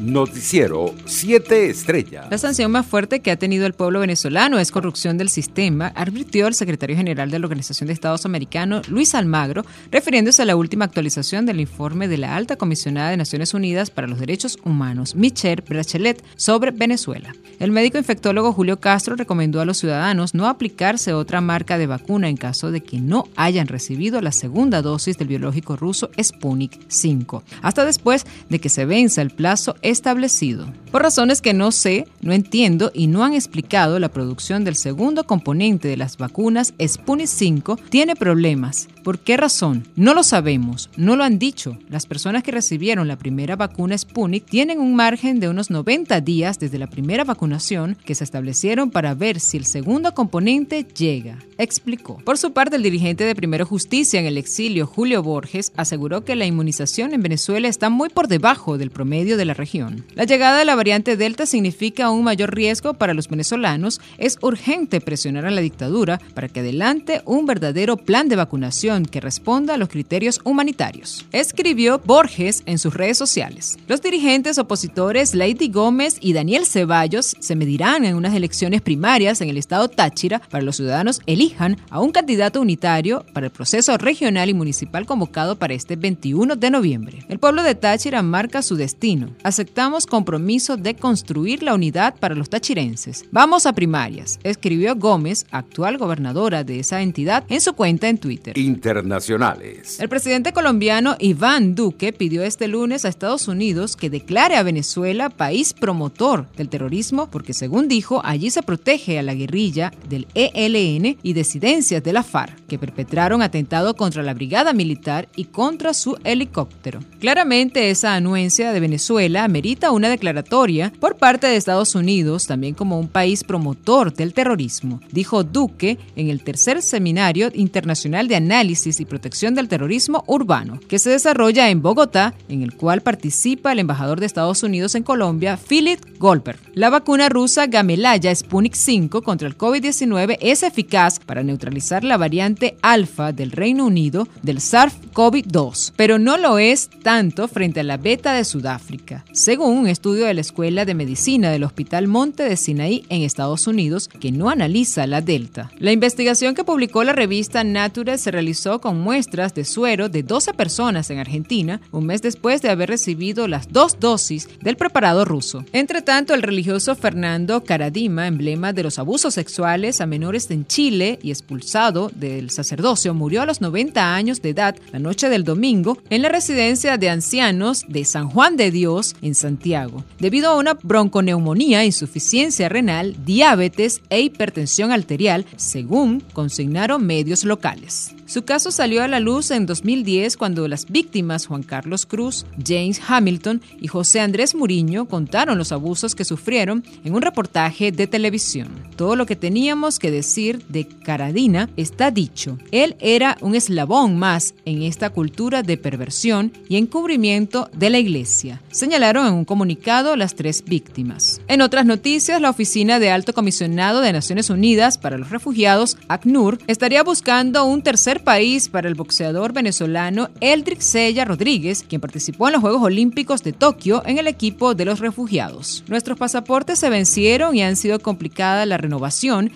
Noticiero 7 Estrellas. La sanción más fuerte que ha tenido el pueblo venezolano es corrupción del sistema, advirtió el secretario general de la Organización de Estados Americanos, Luis Almagro, refiriéndose a la última actualización del informe de la alta comisionada de Naciones Unidas para los Derechos Humanos, Michelle Bachelet, sobre Venezuela. El médico infectólogo Julio Castro recomendó a los ciudadanos no aplicarse otra marca de vacuna en caso de que no hayan recibido la segunda dosis del biológico ruso Sputnik 5, hasta después de que se venza el plazo establecido. Por razones que no sé, no entiendo y no han explicado, la producción del segundo componente de las vacunas Sputnik 5 tiene problemas. ¿Por qué razón? No lo sabemos, no lo han dicho. Las personas que recibieron la primera vacuna Sputnik tienen un margen de unos 90 días desde la primera vacunación que se establecieron para ver si el segundo componente llega, explicó. Por su parte, el dirigente de Primero Justicia en el exilio, Julio Borges, aseguró que la inmunización en Venezuela está muy por debajo del promedio de la región. La llegada de la variante Delta significa un mayor riesgo para los venezolanos. Es urgente presionar a la dictadura para que adelante un verdadero plan de vacunación que responda a los criterios humanitarios. Escribió Borges en sus redes sociales. Los dirigentes opositores Lady Gómez y Daniel Ceballos se medirán en unas elecciones primarias en el estado Táchira para los ciudadanos elijan a un candidato unitario para el proceso regional y municipal convocado para este 21 de noviembre. El pueblo de Táchira marca su destino. Aceptamos compromiso de construir la unidad para los tachirenses. Vamos a primarias, escribió Gómez, actual gobernadora de esa entidad, en su cuenta en Twitter internacionales. El presidente colombiano Iván Duque pidió este lunes a Estados Unidos que declare a Venezuela país promotor del terrorismo porque según dijo allí se protege a la guerrilla del ELN y disidencias de la FARC que perpetraron atentado contra la brigada militar y contra su helicóptero. Claramente esa anuencia de Venezuela merita una declaratoria por parte de Estados Unidos también como un país promotor del terrorismo, dijo Duque en el tercer seminario internacional de análisis y Protección del Terrorismo Urbano, que se desarrolla en Bogotá, en el cual participa el embajador de Estados Unidos en Colombia, Philip Goldberg. La vacuna rusa Gamelaya Sputnik 5 contra el COVID-19 es eficaz para neutralizar la variante alfa del Reino Unido del SARS-CoV-2, pero no lo es tanto frente a la beta de Sudáfrica, según un estudio de la Escuela de Medicina del Hospital Monte de Sinaí en Estados Unidos, que no analiza la delta. La investigación que publicó la revista Nature se realizó con muestras de suero de 12 personas en Argentina, un mes después de haber recibido las dos dosis del preparado ruso. Entre tanto, el religioso Fernando Caradima, emblema de los abusos sexuales a menores en Chile y expulsado del sacerdocio, murió a los 90 años de edad la noche del domingo en la residencia de ancianos de San Juan de Dios en Santiago, debido a una bronconeumonía, insuficiencia renal, diabetes e hipertensión arterial, según consignaron medios locales. Su caso salió a la luz en 2010 cuando las víctimas Juan Carlos Cruz, James Hamilton y José Andrés Muriño contaron los abusos que sufrieron en un reportaje de televisión. Todo lo que teníamos que decir de Caradina está dicho. Él era un eslabón más en esta cultura de perversión y encubrimiento de la iglesia, señalaron en un comunicado las tres víctimas. En otras noticias, la Oficina de Alto Comisionado de Naciones Unidas para los Refugiados, ACNUR, estaría buscando un tercer país para el boxeador venezolano Eldrick Sella Rodríguez, quien participó en los Juegos Olímpicos de Tokio en el equipo de los refugiados. Nuestros pasaportes se vencieron y han sido complicada la renovación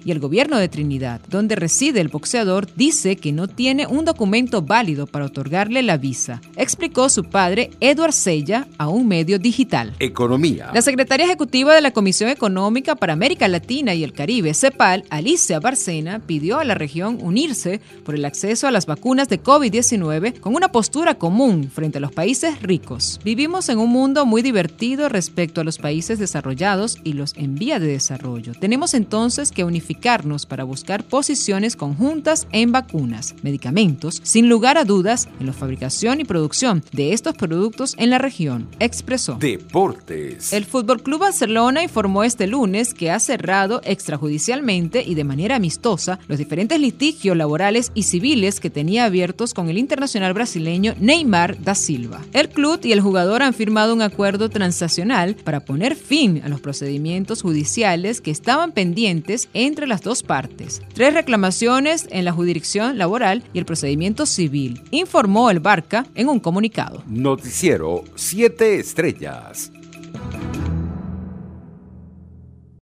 y el gobierno de Trinidad, donde reside el boxeador, dice que no tiene un documento válido para otorgarle la visa, explicó su padre Edward Sella a un medio digital. Economía. La secretaria ejecutiva de la Comisión Económica para América Latina y el Caribe, CEPAL, Alicia Barcena, pidió a la región unirse por el acceso a las vacunas de COVID-19 con una postura común frente a los países ricos. Vivimos en un mundo muy divertido respecto a los países desarrollados y los en vía de desarrollo. Tenemos entonces que unificarnos para buscar posiciones conjuntas en vacunas, medicamentos, sin lugar a dudas en la fabricación y producción de estos productos en la región, expresó. Deportes. El Fútbol Club Barcelona informó este lunes que ha cerrado extrajudicialmente y de manera amistosa los diferentes litigios laborales y civiles que tenía abiertos con el internacional brasileño Neymar da Silva. El club y el jugador han firmado un acuerdo transaccional para poner fin a los procedimientos judiciales que estaban pendientes entre las dos partes. Tres reclamaciones en la jurisdicción laboral y el procedimiento civil, informó el Barca en un comunicado. Noticiero 7 Estrellas.